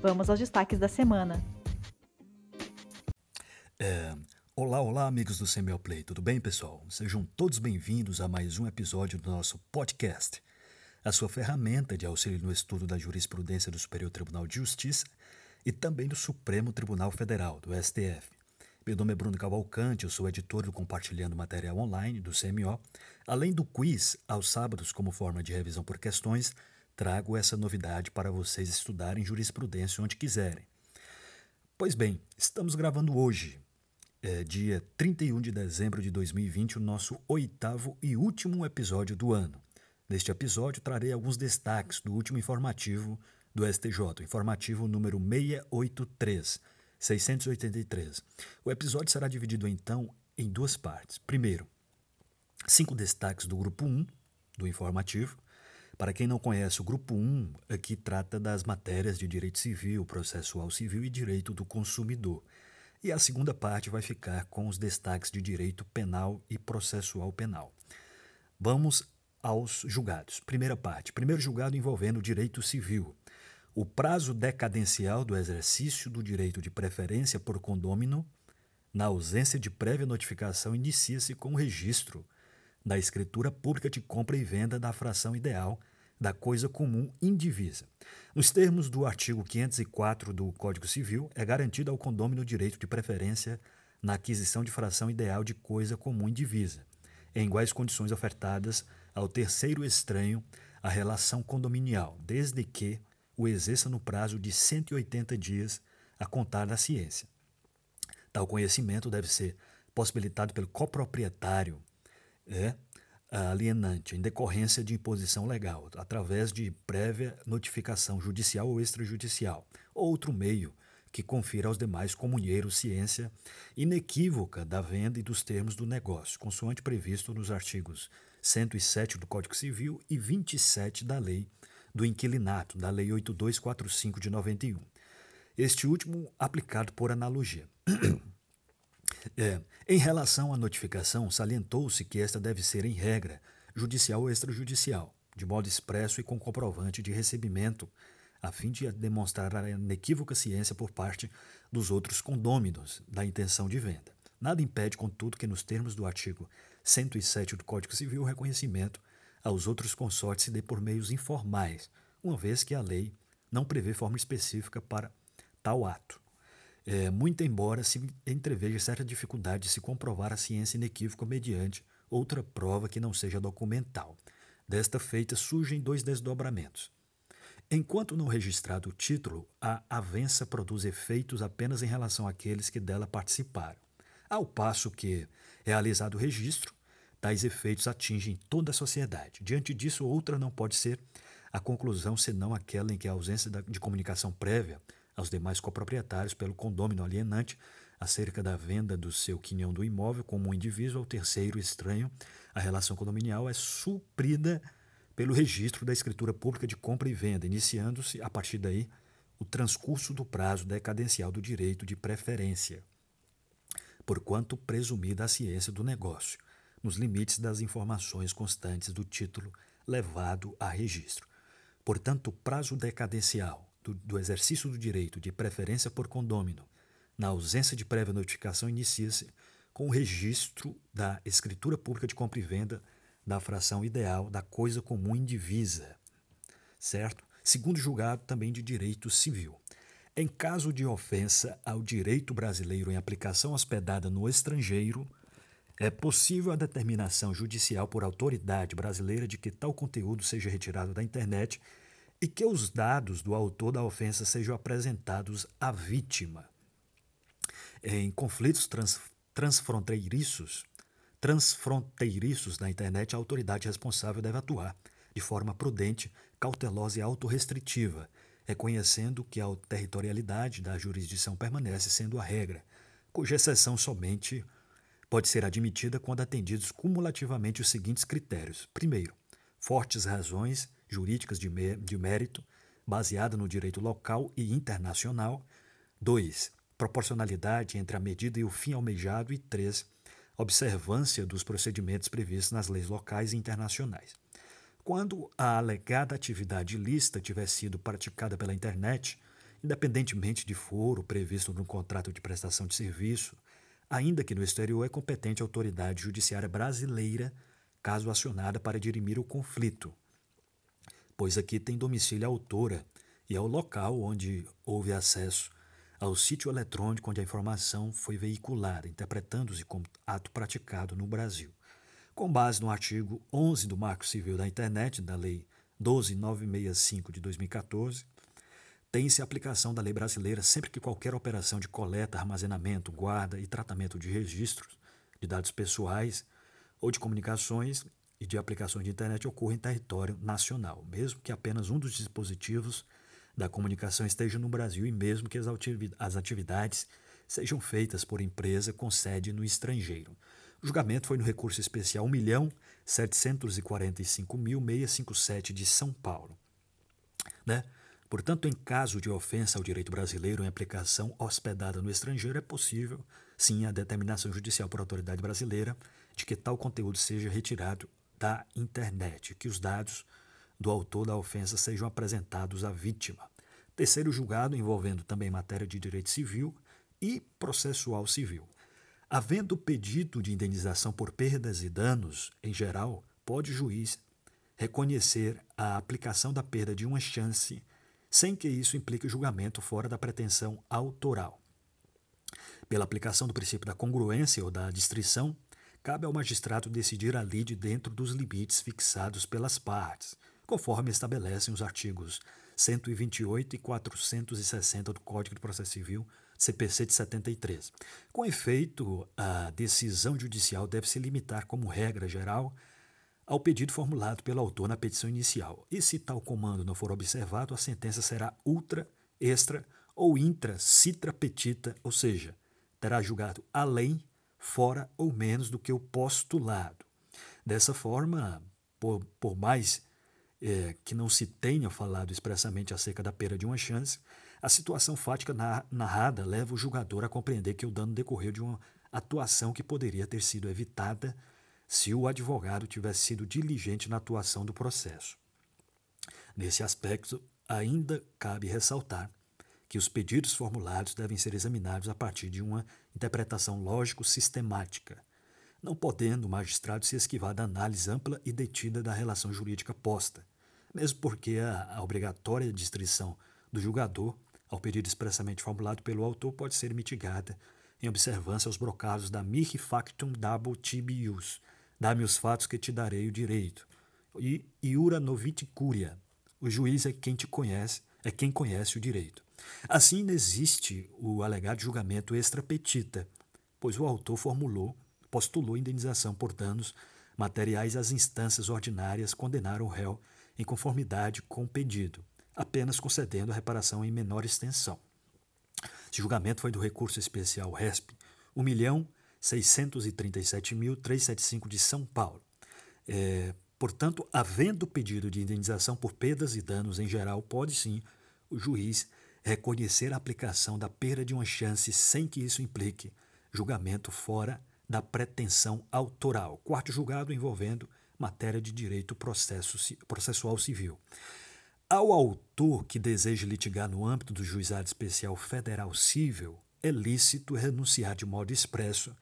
Vamos aos destaques da semana. É, olá, olá, amigos do CML Play, tudo bem, pessoal? Sejam todos bem-vindos a mais um episódio do nosso podcast, a sua ferramenta de auxílio no estudo da jurisprudência do Superior Tribunal de Justiça e também do Supremo Tribunal Federal, do STF. Meu nome é Bruno Cavalcante, eu sou editor do Compartilhando Material Online, do CMO. Além do quiz, aos sábados, como forma de revisão por questões, trago essa novidade para vocês estudarem jurisprudência onde quiserem. Pois bem, estamos gravando hoje, é, dia 31 de dezembro de 2020, o nosso oitavo e último episódio do ano. Neste episódio, trarei alguns destaques do último informativo do STJ, informativo número 683, 683. O episódio será dividido então em duas partes. Primeiro, cinco destaques do grupo 1 do informativo, para quem não conhece, o grupo 1 aqui trata das matérias de direito civil, processual civil e direito do consumidor. E a segunda parte vai ficar com os destaques de direito penal e processual penal. Vamos aos julgados. Primeira parte. Primeiro julgado envolvendo direito civil. O prazo decadencial do exercício do direito de preferência por condômino, na ausência de prévia notificação, inicia-se com o registro da escritura pública de compra e venda da fração ideal da coisa comum indivisa. Nos termos do artigo 504 do Código Civil, é garantido ao condômino o direito de preferência na aquisição de fração ideal de coisa comum indivisa, em iguais condições ofertadas ao terceiro estranho a relação condominial, desde que o exerça no prazo de 180 dias a contar da ciência. Tal conhecimento deve ser possibilitado pelo coproprietário é alienante em decorrência de imposição legal, através de prévia notificação judicial ou extrajudicial, ou outro meio que confira aos demais comunheiros ciência inequívoca da venda e dos termos do negócio, consoante previsto nos artigos 107 do Código Civil e 27 da Lei do Inquilinato, da Lei 8245 de 91. Este último aplicado por analogia. É, em relação à notificação, salientou-se que esta deve ser, em regra, judicial ou extrajudicial, de modo expresso e com comprovante de recebimento, a fim de demonstrar a inequívoca ciência por parte dos outros condôminos da intenção de venda. Nada impede, contudo, que nos termos do artigo 107 do Código Civil o reconhecimento aos outros consortes se dê por meios informais, uma vez que a lei não prevê forma específica para tal ato. É, muito embora se entreveja certa dificuldade de se comprovar a ciência inequívoca mediante outra prova que não seja documental. Desta feita surgem dois desdobramentos. Enquanto não registrado o título, a avença produz efeitos apenas em relação àqueles que dela participaram. Ao passo que, realizado o registro, tais efeitos atingem toda a sociedade. Diante disso, outra não pode ser a conclusão senão aquela em que a ausência de comunicação prévia aos demais coproprietários pelo condômino alienante acerca da venda do seu quinhão do imóvel como um indivíduo ao terceiro estranho, a relação condominial é suprida pelo registro da escritura pública de compra e venda, iniciando-se, a partir daí, o transcurso do prazo decadencial do direito de preferência, porquanto presumida a ciência do negócio, nos limites das informações constantes do título levado a registro. Portanto, o prazo decadencial do, do exercício do direito de preferência por condômino, na ausência de prévia notificação, inicia-se com o registro da escritura pública de compra e venda da fração ideal da coisa comum indivisa, certo? Segundo julgado também de direito civil. Em caso de ofensa ao direito brasileiro em aplicação hospedada no estrangeiro, é possível a determinação judicial por autoridade brasileira de que tal conteúdo seja retirado da internet e que os dados do autor da ofensa sejam apresentados à vítima. Em conflitos trans, transfronteiriços, transfronteiriços na internet, a autoridade responsável deve atuar de forma prudente, cautelosa e autorrestritiva, reconhecendo que a territorialidade da jurisdição permanece sendo a regra, cuja exceção somente pode ser admitida quando atendidos cumulativamente os seguintes critérios. Primeiro, fortes razões jurídicas de, de mérito, baseada no direito local e internacional. 2. Proporcionalidade entre a medida e o fim almejado. E 3. Observância dos procedimentos previstos nas leis locais e internacionais. Quando a alegada atividade ilícita tiver sido praticada pela internet, independentemente de foro previsto no contrato de prestação de serviço, ainda que no exterior é competente a autoridade judiciária brasileira, caso acionada para dirimir o conflito, pois aqui tem domicílio a autora e é o local onde houve acesso ao sítio eletrônico onde a informação foi veiculada, interpretando-se como ato praticado no Brasil. Com base no artigo 11 do Marco Civil da Internet, da Lei 12965 de 2014, tem-se aplicação da lei brasileira sempre que qualquer operação de coleta, armazenamento, guarda e tratamento de registros de dados pessoais ou de comunicações e de aplicações de internet ocorra em território nacional, mesmo que apenas um dos dispositivos da comunicação esteja no Brasil e mesmo que as atividades sejam feitas por empresa com sede no estrangeiro. O julgamento foi no recurso especial 1.745.657 de São Paulo. Né? Portanto, em caso de ofensa ao direito brasileiro em aplicação hospedada no estrangeiro, é possível, sim, a determinação judicial por autoridade brasileira de que tal conteúdo seja retirado da internet, que os dados do autor da ofensa sejam apresentados à vítima. Terceiro julgado envolvendo também matéria de direito civil e processual civil. Havendo pedido de indenização por perdas e danos, em geral, pode o juiz reconhecer a aplicação da perda de uma chance sem que isso implique julgamento fora da pretensão autoral. Pela aplicação do princípio da congruência ou da distrição, cabe ao magistrado decidir a lide dentro dos limites fixados pelas partes, conforme estabelecem os artigos 128 e 460 do Código de Processo Civil, CPC de 73. Com efeito, a decisão judicial deve se limitar, como regra geral, ao pedido formulado pelo autor na petição inicial. E se tal comando não for observado, a sentença será ultra, extra ou intra citra petita, ou seja, terá julgado além fora ou menos do que o postulado. Dessa forma, por, por mais é, que não se tenha falado expressamente acerca da perda de uma chance, a situação fática narrada leva o julgador a compreender que o dano decorreu de uma atuação que poderia ter sido evitada se o advogado tivesse sido diligente na atuação do processo. Nesse aspecto, ainda cabe ressaltar que os pedidos formulados devem ser examinados a partir de uma interpretação lógico-sistemática, não podendo o magistrado se esquivar da análise ampla e detida da relação jurídica posta, mesmo porque a, a obrigatória distrição do julgador, ao pedido expressamente formulado pelo autor, pode ser mitigada em observância aos brocados da mihi factum dabo tibius, dá-me os fatos que te darei o direito, e iura novit curia, o juiz é quem te conhece, é quem conhece o direito. Assim, não existe o alegado julgamento extrapetita, pois o autor formulou, postulou indenização por danos materiais às instâncias ordinárias condenaram o réu em conformidade com o pedido, apenas concedendo a reparação em menor extensão. Esse julgamento foi do recurso especial RESP 1.637.375 de São Paulo. É, portanto, havendo pedido de indenização por perdas e danos em geral, pode sim o juiz reconhecer a aplicação da perda de uma chance sem que isso implique julgamento fora da pretensão autoral. Quarto julgado envolvendo matéria de direito processo, processual civil. Ao autor que deseja litigar no âmbito do Juizado Especial Federal Civil, é lícito renunciar de modo expresso,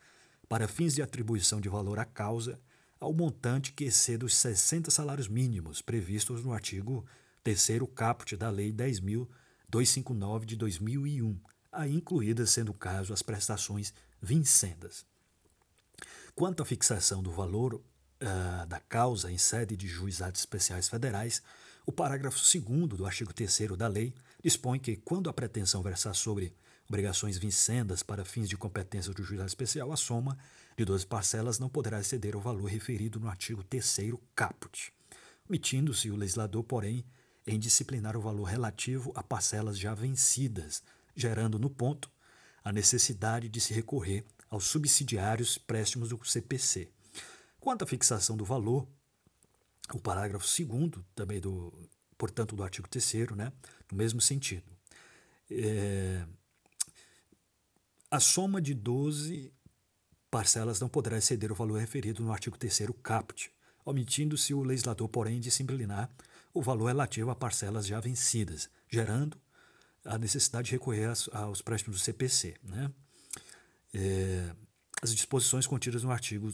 para fins de atribuição de valor à causa, ao montante que exceda os 60 salários mínimos previstos no artigo 3 caput da Lei 10.000 259 de 2001, aí incluídas, sendo o caso, as prestações vincendas. Quanto à fixação do valor uh, da causa em sede de juizados especiais federais, o parágrafo 2 do artigo 3 da lei dispõe que, quando a pretensão versar sobre obrigações vincendas para fins de competência do juizado especial, a soma de 12 parcelas não poderá exceder o valor referido no artigo 3 caput, omitindo-se o legislador, porém, em disciplinar o valor relativo a parcelas já vencidas, gerando no ponto a necessidade de se recorrer aos subsidiários préstimos do CPC. Quanto à fixação do valor, o parágrafo 2 também do, portanto, do artigo 3 né, no mesmo sentido. É, a soma de 12 parcelas não poderá exceder o valor referido no artigo 3 caput, omitindo-se o legislador, porém, disciplinar o valor relativo a parcelas já vencidas, gerando a necessidade de recorrer aos préstimos do CPC. Né? É, as disposições contidas no artigo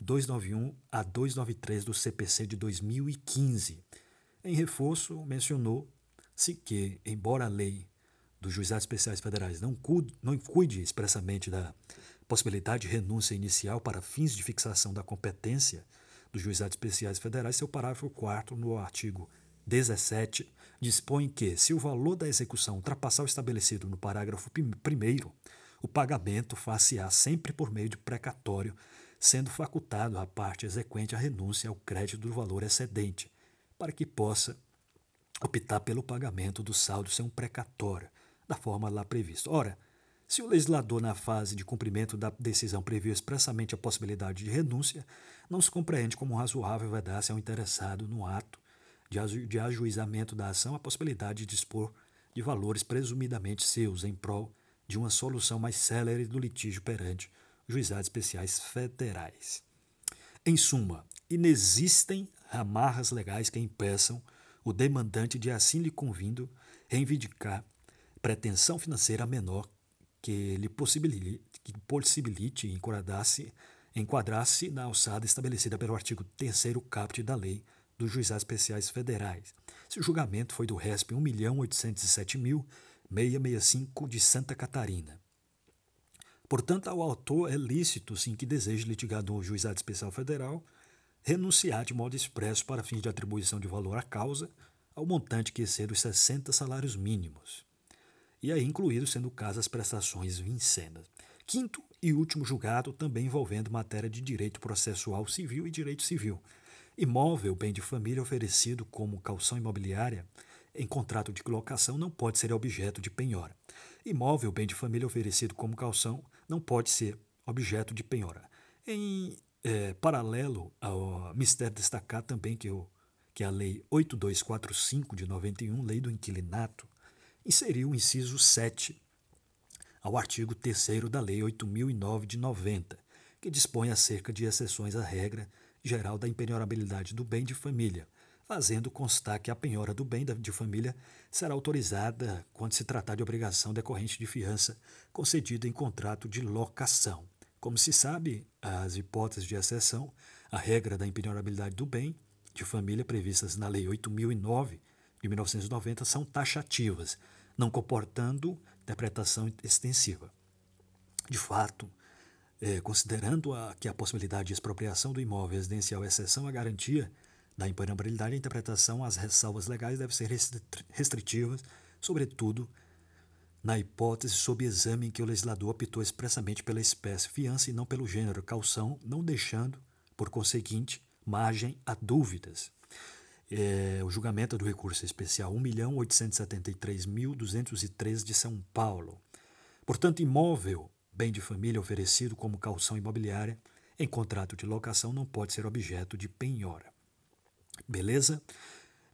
291 a 293 do CPC de 2015. Em reforço, mencionou-se que, embora a lei dos juizados especiais federais não cuide, não cuide expressamente da possibilidade de renúncia inicial para fins de fixação da competência dos juizados especiais federais, seu parágrafo 4 no artigo 17 dispõe que, se o valor da execução ultrapassar o estabelecido no parágrafo 1, o pagamento far-se-á sempre por meio de precatório, sendo facultado à parte exequente a renúncia ao crédito do valor excedente, para que possa optar pelo pagamento do saldo sem um precatório, da forma lá prevista. Ora, se o legislador, na fase de cumprimento da decisão, previu expressamente a possibilidade de renúncia, não se compreende como razoável vedar-se ao interessado no ato de ajuizamento da ação a possibilidade de dispor de valores presumidamente seus em prol de uma solução mais célere do litígio perante juizados especiais federais. Em suma, inexistem amarras legais que impeçam o demandante de assim lhe convindo reivindicar pretensão financeira menor que lhe possibilite, que possibilite enquadrar-se enquadrar na alçada estabelecida pelo artigo 3 caput da Lei dos Juizados Especiais Federais. Se o julgamento foi do RESP 1.807.665 de Santa Catarina. Portanto, ao autor é lícito, sim, que deseje litigar no Juizado Especial Federal, renunciar de modo expresso para fins de atribuição de valor à causa ao montante que exceda os 60 salários mínimos. E aí incluído, sendo o caso, as prestações vincendas. Quinto e último julgado, também envolvendo matéria de direito processual civil e direito civil. Imóvel, bem de família oferecido como calção imobiliária em contrato de locação não pode ser objeto de penhora. Imóvel, bem de família oferecido como calção não pode ser objeto de penhora. Em é, paralelo ao mistério destacar também que, o, que a Lei 8245 de 91, Lei do Inquilinato, inseriu o inciso 7 ao artigo 3 da Lei 8009 de 90, que dispõe acerca de exceções à regra geral da impenhorabilidade do bem de família, fazendo constar que a penhora do bem de família será autorizada quando se tratar de obrigação decorrente de fiança concedida em contrato de locação. Como se sabe, as hipóteses de exceção à regra da impenhorabilidade do bem de família previstas na Lei 8009 de 1990 são taxativas, não comportando interpretação extensiva. De fato, é, considerando a, que a possibilidade de expropriação do imóvel residencial é exceção à garantia da impenhorabilidade, a interpretação às ressalvas legais deve ser restritivas, sobretudo na hipótese sob exame em que o legislador optou expressamente pela espécie fiança e não pelo gênero calção, não deixando, por conseguinte, margem a dúvidas. É, o julgamento do recurso especial 1.873.203 de São Paulo. Portanto, imóvel, bem de família oferecido como calção imobiliária, em contrato de locação não pode ser objeto de penhora. Beleza?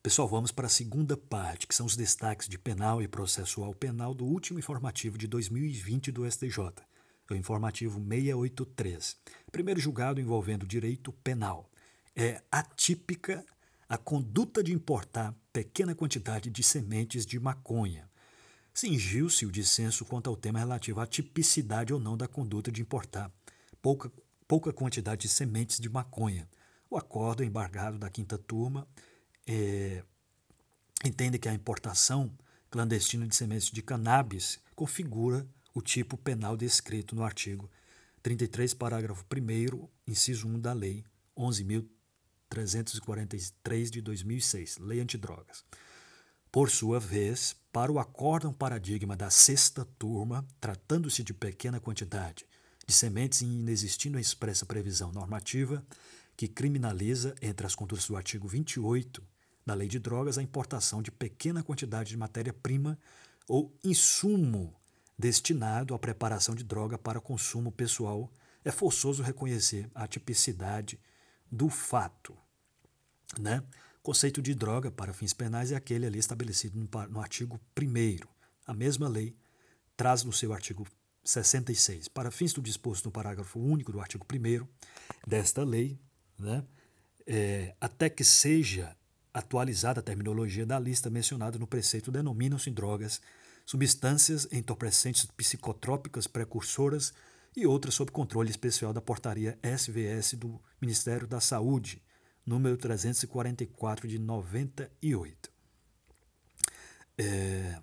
Pessoal, vamos para a segunda parte, que são os destaques de penal e processual penal do último informativo de 2020 do STJ, o informativo 683. Primeiro julgado envolvendo direito penal. É atípica a conduta de importar pequena quantidade de sementes de maconha. Cingiu-se o dissenso quanto ao tema relativo à tipicidade ou não da conduta de importar pouca, pouca quantidade de sementes de maconha. O acordo embargado da quinta turma é, entende que a importação clandestina de sementes de cannabis configura o tipo penal descrito no artigo 33, parágrafo 1, inciso 1 da Lei 11.343 de 2006, Lei Antidrogas. Por sua vez, para o acórdão paradigma da sexta turma, tratando-se de pequena quantidade de sementes e inexistindo a expressa previsão normativa que criminaliza, entre as condutas do artigo 28 da Lei de Drogas a importação de pequena quantidade de matéria-prima ou insumo destinado à preparação de droga para consumo pessoal, é forçoso reconhecer a tipicidade do fato. Né? O conceito de droga para fins penais é aquele ali estabelecido no, no artigo 1. A mesma lei traz no seu artigo 66, para fins do disposto no parágrafo único do artigo 1 desta lei, né, é, até que seja atualizada a terminologia da lista mencionada no preceito, denominam-se drogas substâncias entorpecentes psicotrópicas precursoras e outras sob controle especial da portaria SVS do Ministério da Saúde, número 344 de 98. É,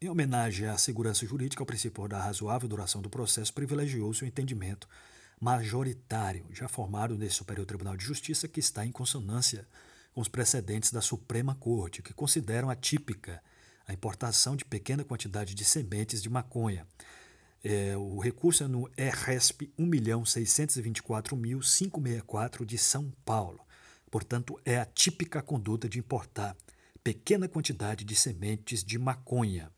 em homenagem à segurança jurídica, ao princípio da razoável duração do processo, privilegiou-se o entendimento majoritário, já formado nesse Superior Tribunal de Justiça, que está em consonância com os precedentes da Suprema Corte, que consideram atípica a importação de pequena quantidade de sementes de maconha. É, o recurso é no RESP 1.624.564 de São Paulo. Portanto, é a típica conduta de importar pequena quantidade de sementes de maconha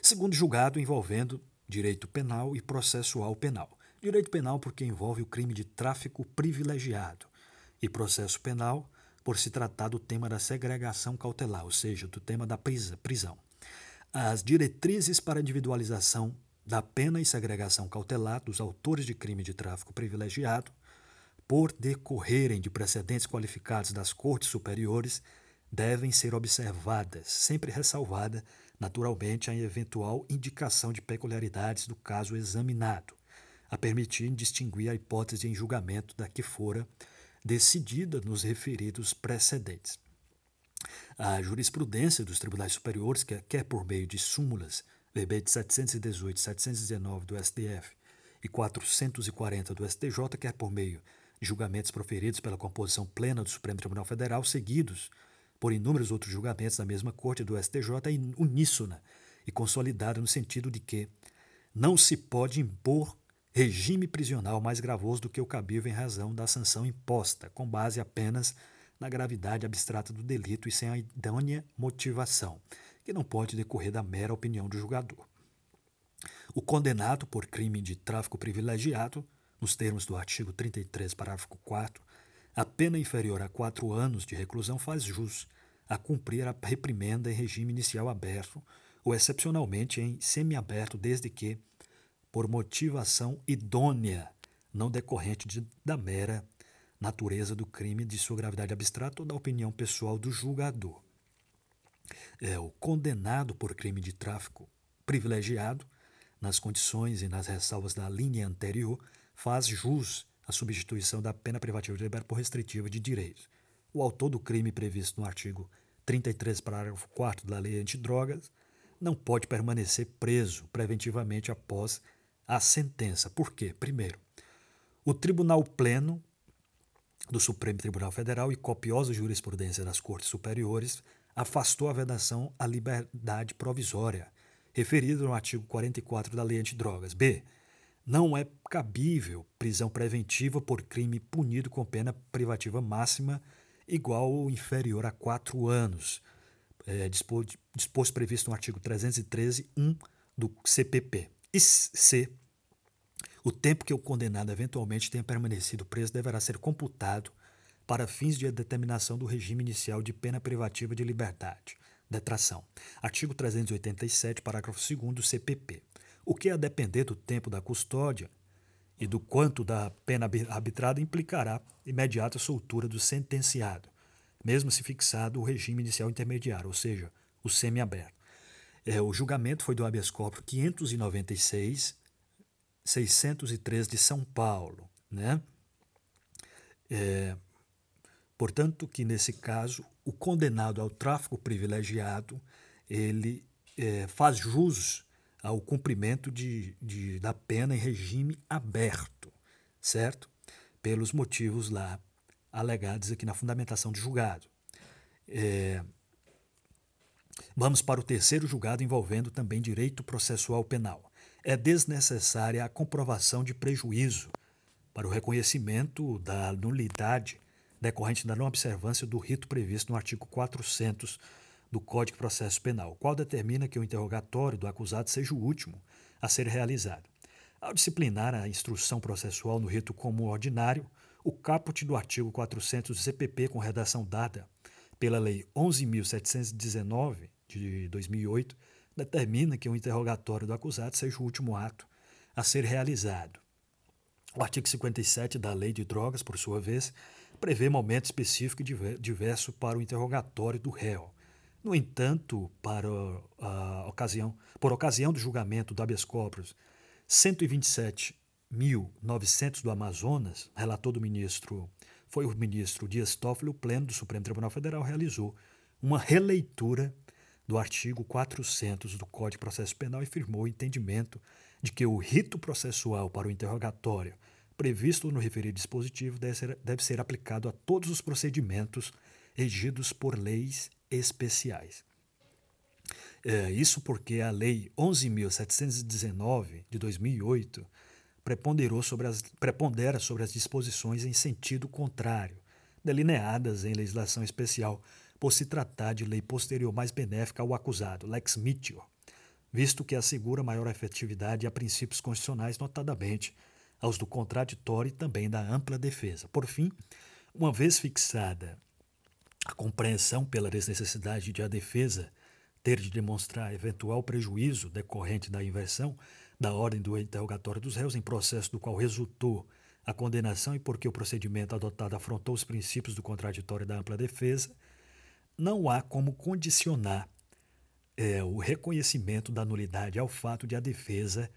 Segundo julgado envolvendo direito penal e processual penal. Direito penal porque envolve o crime de tráfico privilegiado e processo penal por se tratar do tema da segregação cautelar, ou seja, do tema da prisão. As diretrizes para individualização da pena e segregação cautelar dos autores de crime de tráfico privilegiado, por decorrerem de precedentes qualificados das cortes superiores, devem ser observadas, sempre ressalvada naturalmente a eventual indicação de peculiaridades do caso examinado, a permitir distinguir a hipótese em julgamento da que fora decidida nos referidos precedentes. A jurisprudência dos tribunais superiores, quer por meio de súmulas, verbete 718 e 719 do STF e 440 do STJ, quer por meio de julgamentos proferidos pela composição plena do Supremo Tribunal Federal, seguidos por inúmeros outros julgamentos da mesma Corte do STJ é uníssona e consolidada no sentido de que não se pode impor regime prisional mais gravoso do que o cabível em razão da sanção imposta, com base apenas na gravidade abstrata do delito e sem a idônea motivação, que não pode decorrer da mera opinião do julgador. O condenado por crime de tráfico privilegiado, nos termos do artigo 33, parágrafo 4 a pena inferior a quatro anos de reclusão faz jus a cumprir a reprimenda em regime inicial aberto ou excepcionalmente em semiaberto, desde que, por motivação idônea, não decorrente de, da mera natureza do crime, de sua gravidade abstrata ou da opinião pessoal do julgador. É o condenado por crime de tráfico privilegiado, nas condições e nas ressalvas da linha anterior, faz jus a substituição da pena privativa de liberdade por restritiva de direitos. O autor do crime previsto no artigo 33, parágrafo 4 da Lei Antidrogas, não pode permanecer preso preventivamente após a sentença. Por quê? Primeiro, o Tribunal Pleno do Supremo Tribunal Federal e copiosa jurisprudência das Cortes Superiores afastou a vedação à liberdade provisória, referida no artigo 44 da Lei Antidrogas. B não é cabível prisão preventiva por crime punido com pena privativa máxima igual ou inferior a quatro anos, é, disposto, disposto previsto no artigo 313.1 do CPP. E C. O tempo que o condenado eventualmente tenha permanecido preso deverá ser computado para fins de determinação do regime inicial de pena privativa de liberdade. Detração. Artigo 387, parágrafo 2 do CPP o que, a depender do tempo da custódia e do quanto da pena arbitrada, implicará imediata soltura do sentenciado, mesmo se fixado o regime inicial intermediário, ou seja, o semiaberto. É, o julgamento foi do habeas corpus 596, 603 de São Paulo. Né? É, portanto, que nesse caso, o condenado ao tráfico privilegiado, ele é, faz jus ao cumprimento de, de, da pena em regime aberto, certo? Pelos motivos lá alegados aqui na fundamentação de julgado. É, vamos para o terceiro julgado envolvendo também direito processual penal. É desnecessária a comprovação de prejuízo para o reconhecimento da nulidade decorrente da não observância do rito previsto no artigo 400 do Código de Processo Penal, qual determina que o interrogatório do acusado seja o último a ser realizado. Ao disciplinar a instrução processual no rito comum ordinário, o caput do artigo 400 do CPP, com redação dada pela Lei 11.719 de 2008, determina que o interrogatório do acusado seja o último ato a ser realizado. O artigo 57 da Lei de Drogas, por sua vez, prevê momento específico e diverso para o interrogatório do réu. No entanto, para a ocasião, por ocasião do julgamento do habeas corpus 127.900 do Amazonas, relator do ministro foi o ministro Dias Toffoli, o Pleno do Supremo Tribunal Federal realizou uma releitura do artigo 400 do Código de Processo Penal e firmou o entendimento de que o rito processual para o interrogatório previsto no referido dispositivo deve ser, deve ser aplicado a todos os procedimentos regidos por leis especiais. É, isso porque a Lei 11.719 de 2008 preponderou sobre as, prepondera sobre as disposições em sentido contrário, delineadas em legislação especial, por se tratar de lei posterior mais benéfica ao acusado, lex mitio, visto que assegura maior efetividade a princípios constitucionais, notadamente aos do contraditório e também da ampla defesa. Por fim, uma vez fixada a compreensão pela desnecessidade de a defesa ter de demonstrar eventual prejuízo decorrente da inversão da ordem do interrogatório dos réus em processo do qual resultou a condenação e porque o procedimento adotado afrontou os princípios do contraditório da ampla defesa, não há como condicionar é, o reconhecimento da nulidade ao fato de a defesa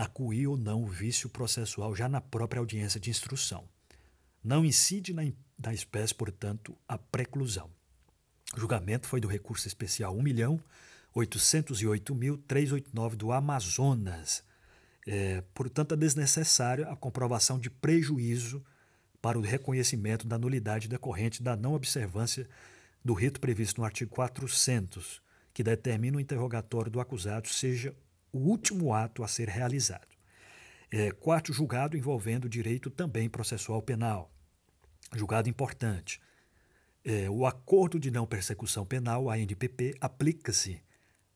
acuir ou não o vício processual já na própria audiência de instrução. Não incide na, na espécie, portanto, a preclusão. O julgamento foi do recurso especial 1.808.389 do Amazonas. É, portanto, é desnecessária a comprovação de prejuízo para o reconhecimento da nulidade decorrente da não observância do rito previsto no artigo 400, que determina o interrogatório do acusado seja o último ato a ser realizado. É, quarto julgado envolvendo direito também processual penal. Julgado importante. É, o Acordo de Não Persecução Penal, ANPP, aplica-se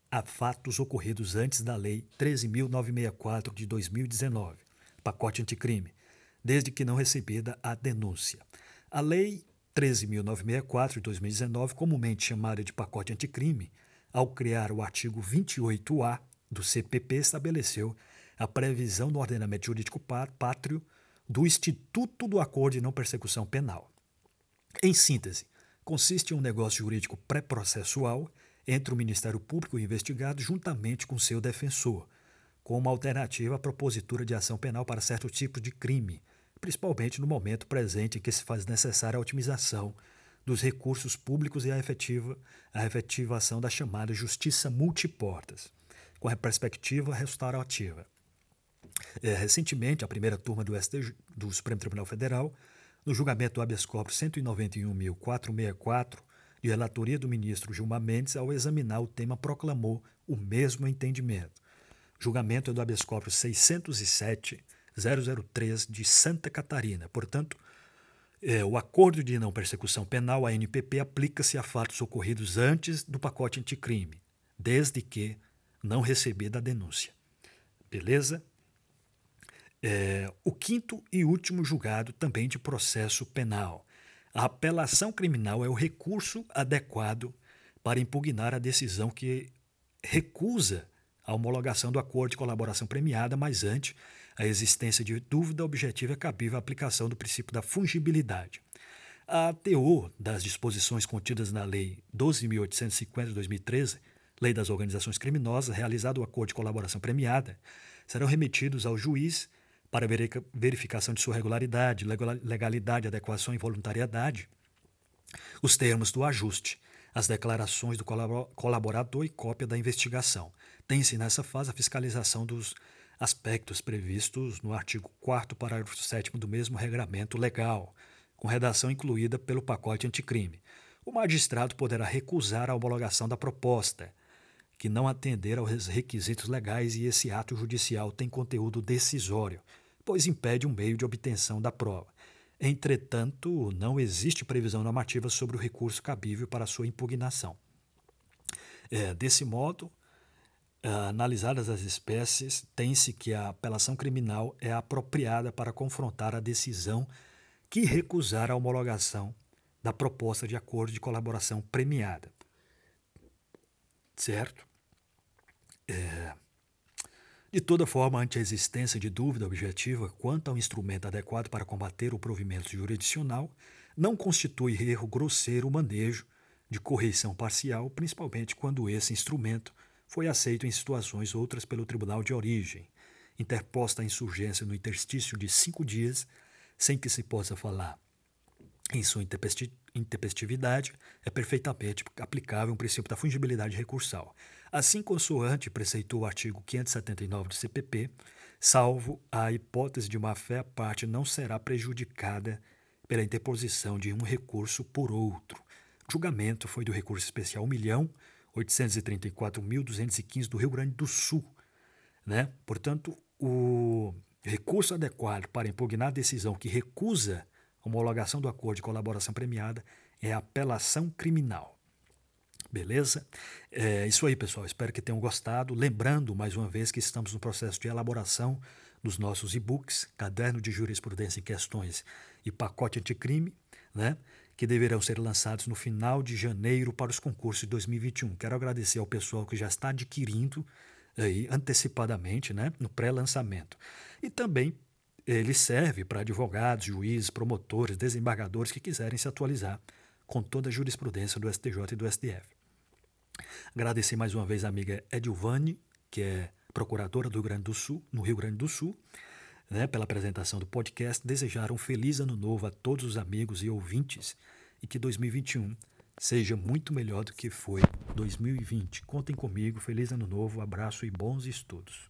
a fatos ocorridos antes da Lei 13.964 de 2019, pacote anticrime, desde que não recebida a denúncia. A Lei 13.964 de 2019, comumente chamada de pacote anticrime, ao criar o artigo 28A do CPP, estabeleceu a previsão no ordenamento jurídico pátrio do Instituto do Acordo de Não Persecução Penal. Em síntese, consiste em um negócio jurídico pré-processual entre o Ministério Público e o investigado juntamente com seu defensor, como alternativa à propositura de ação penal para certo tipo de crime, principalmente no momento presente em que se faz necessária a otimização dos recursos públicos e a, efetiva, a efetivação da chamada justiça multiportas, com a perspectiva restaurativa. É, recentemente, a primeira turma do, STJ, do Supremo Tribunal Federal, no julgamento do habeas corpus 191.464, de relatoria do ministro Gilmar Mendes, ao examinar o tema, proclamou o mesmo entendimento. Julgamento é do habeas corpus 607.003 de Santa Catarina. Portanto, é, o Acordo de Não Persecução Penal, a NPP, aplica-se a fatos ocorridos antes do pacote anticrime, desde que não recebida a denúncia. Beleza? É, o quinto e último julgado também de processo penal. A apelação criminal é o recurso adequado para impugnar a decisão que recusa a homologação do acordo de colaboração premiada, mas antes a existência de dúvida objetiva é cabível à aplicação do princípio da fungibilidade. A teor das disposições contidas na Lei 12.850 de 2013, Lei das Organizações Criminosas, realizado o acordo de colaboração premiada, serão remetidos ao juiz para verificação de sua regularidade, legalidade, adequação e voluntariedade, os termos do ajuste, as declarações do colaborador e cópia da investigação. Tem-se nessa fase a fiscalização dos aspectos previstos no artigo 4 parágrafo 7 do mesmo regramento legal, com redação incluída pelo pacote anticrime. O magistrado poderá recusar a homologação da proposta, que não atender aos requisitos legais e esse ato judicial tem conteúdo decisório, pois impede um meio de obtenção da prova. Entretanto, não existe previsão normativa sobre o recurso cabível para sua impugnação. É, desse modo, analisadas as espécies, tem-se que a apelação criminal é apropriada para confrontar a decisão que recusar a homologação da proposta de acordo de colaboração premiada. Certo? É, de toda forma, ante a existência de dúvida objetiva quanto ao instrumento adequado para combater o provimento jurisdicional, não constitui erro grosseiro o manejo de correição parcial, principalmente quando esse instrumento foi aceito em situações outras pelo tribunal de origem, interposta a insurgência no interstício de cinco dias, sem que se possa falar em sua intempestividade, é perfeitamente aplicável um princípio da fungibilidade recursal. Assim, consoante preceitou o artigo 579 do CPP, salvo a hipótese de má-fé, a parte não será prejudicada pela interposição de um recurso por outro. O julgamento foi do recurso especial 1 834.215 do Rio Grande do Sul. Né? Portanto, o recurso adequado para impugnar a decisão que recusa homologação do acordo de colaboração premiada é apelação criminal. Beleza? É isso aí, pessoal. Espero que tenham gostado. Lembrando, mais uma vez, que estamos no processo de elaboração dos nossos e-books, Caderno de Jurisprudência em Questões e Pacote Anticrime, né? que deverão ser lançados no final de janeiro para os concursos de 2021. Quero agradecer ao pessoal que já está adquirindo aí antecipadamente, né, no pré-lançamento. E também ele serve para advogados, juízes, promotores, desembargadores que quiserem se atualizar com toda a jurisprudência do STJ e do STF. Agradecer mais uma vez a amiga Edilvane, que é procuradora do Rio Grande do Sul, no Rio Grande do Sul, né, pela apresentação do podcast, desejar um feliz ano novo a todos os amigos e ouvintes e que 2021 seja muito melhor do que foi 2020. Contem comigo, feliz ano novo, abraço e bons estudos.